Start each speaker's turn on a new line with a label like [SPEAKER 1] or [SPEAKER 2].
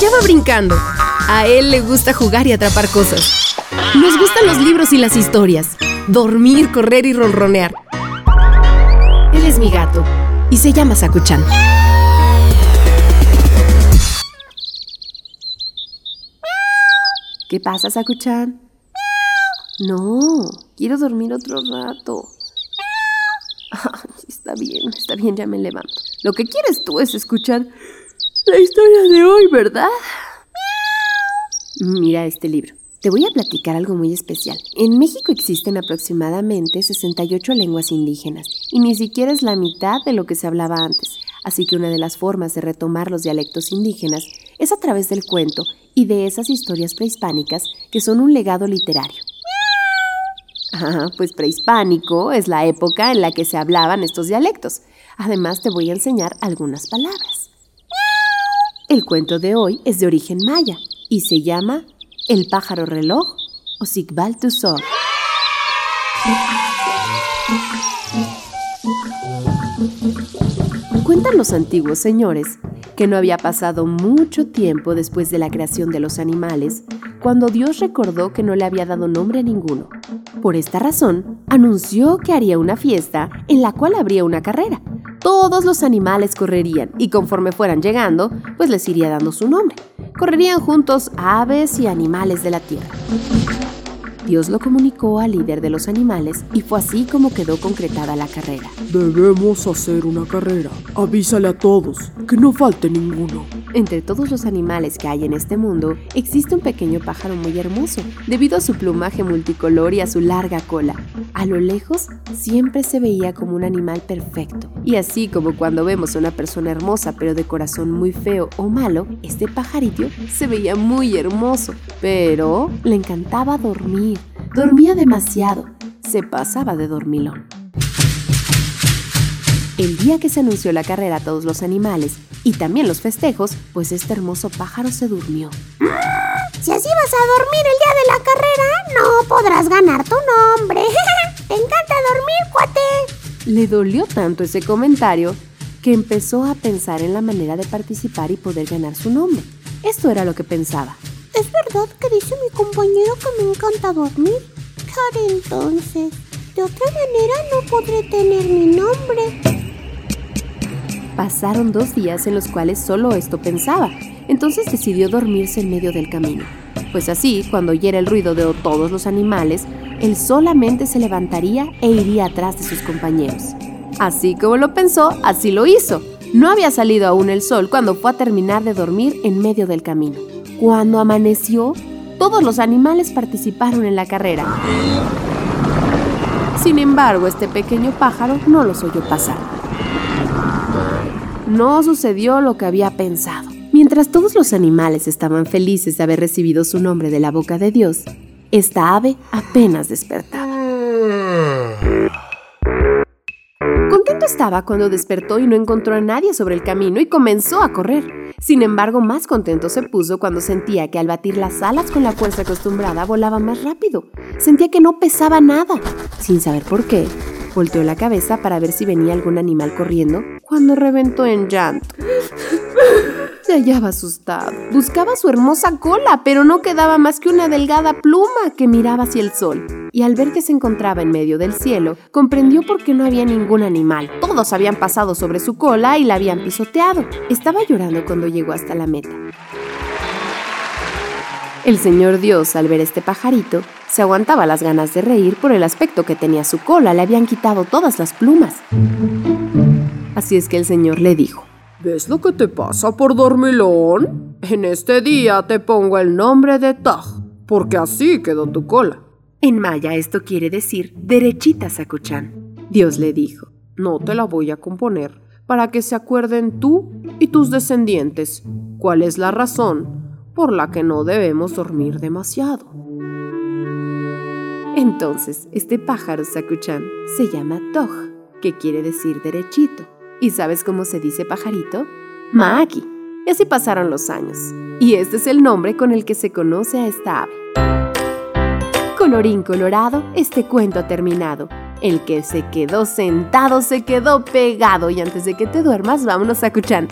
[SPEAKER 1] allá va brincando. A él le gusta jugar y atrapar cosas. Nos gustan los libros y las historias. Dormir, correr y ronronear. Él es mi gato y se llama Sakuchan.
[SPEAKER 2] ¿Qué pasa, Sakuchan? No, quiero dormir otro rato. está bien, está bien, ya me levanto. Lo que quieres tú es escuchar la historia de hoy, ¿verdad? Mira este libro. Te voy a platicar algo muy especial. En México existen aproximadamente 68 lenguas indígenas y ni siquiera es la mitad de lo que se hablaba antes. Así que una de las formas de retomar los dialectos indígenas es a través del cuento y de esas historias prehispánicas que son un legado literario. Ah, pues prehispánico es la época en la que se hablaban estos dialectos. Además te voy a enseñar algunas palabras. El cuento de hoy es de origen maya y se llama El pájaro reloj o Sigbal Tusor. Cuentan los antiguos señores que no había pasado mucho tiempo después de la creación de los animales cuando Dios recordó que no le había dado nombre a ninguno. Por esta razón, anunció que haría una fiesta en la cual habría una carrera. Todos los animales correrían y conforme fueran llegando, pues les iría dando su nombre. Correrían juntos aves y animales de la tierra. Dios lo comunicó al líder de los animales y fue así como quedó concretada la carrera.
[SPEAKER 3] Debemos hacer una carrera. Avísale a todos, que no falte ninguno.
[SPEAKER 2] Entre todos los animales que hay en este mundo, existe un pequeño pájaro muy hermoso, debido a su plumaje multicolor y a su larga cola. A lo lejos, siempre se veía como un animal perfecto. Y así como cuando vemos a una persona hermosa pero de corazón muy feo o malo, este pajarito se veía muy hermoso, pero le encantaba dormir. Dormía demasiado, se pasaba de dormilón. El día que se anunció la carrera a todos los animales y también los festejos, pues este hermoso pájaro se durmió.
[SPEAKER 4] Si así vas a dormir el día de la carrera, no podrás ganar tu nombre. Te encanta dormir, cuate.
[SPEAKER 2] Le dolió tanto ese comentario que empezó a pensar en la manera de participar y poder ganar su nombre. Esto era lo que pensaba.
[SPEAKER 4] ¿Es verdad que dice mi compañero que me encanta dormir? ¿Qué entonces? De otra manera no podré tener mi nombre.
[SPEAKER 2] Pasaron dos días en los cuales solo esto pensaba. Entonces decidió dormirse en medio del camino. Pues así, cuando oyera el ruido de todos los animales, él solamente se levantaría e iría atrás de sus compañeros. Así como lo pensó, así lo hizo. No había salido aún el sol cuando fue a terminar de dormir en medio del camino. Cuando amaneció, todos los animales participaron en la carrera. Sin embargo, este pequeño pájaro no los oyó pasar. No sucedió lo que había pensado. Mientras todos los animales estaban felices de haber recibido su nombre de la boca de Dios, esta ave apenas despertaba. Contento estaba cuando despertó y no encontró a nadie sobre el camino y comenzó a correr. Sin embargo, más contento se puso cuando sentía que al batir las alas con la fuerza acostumbrada volaba más rápido. Sentía que no pesaba nada. Sin saber por qué, volteó la cabeza para ver si venía algún animal corriendo cuando reventó en llanto. Se hallaba asustado. Buscaba su hermosa cola, pero no quedaba más que una delgada pluma que miraba hacia el sol. Y al ver que se encontraba en medio del cielo, comprendió por qué no había ningún animal. Todos habían pasado sobre su cola y la habían pisoteado. Estaba llorando cuando llegó hasta la meta. El señor Dios, al ver este pajarito, se aguantaba las ganas de reír por el aspecto que tenía su cola. Le habían quitado todas las plumas. Así es que el señor le dijo,
[SPEAKER 3] ¿Ves lo que te pasa por dormilón? En este día te pongo el nombre de Taj, porque así quedó tu cola.
[SPEAKER 2] En maya esto quiere decir derechita, Sakuchan. Dios le dijo,
[SPEAKER 3] no te la voy a componer para que se acuerden tú y tus descendientes cuál es la razón por la que no debemos dormir demasiado.
[SPEAKER 2] Entonces, este pájaro Sakuchan se llama Toj, que quiere decir derechito. ¿Y sabes cómo se dice pajarito? Maaki. Y así pasaron los años. Y este es el nombre con el que se conoce a esta ave. Colorín colorado, este cuento ha terminado. El que se quedó sentado se quedó pegado y antes de que te duermas, vámonos a Cuchán.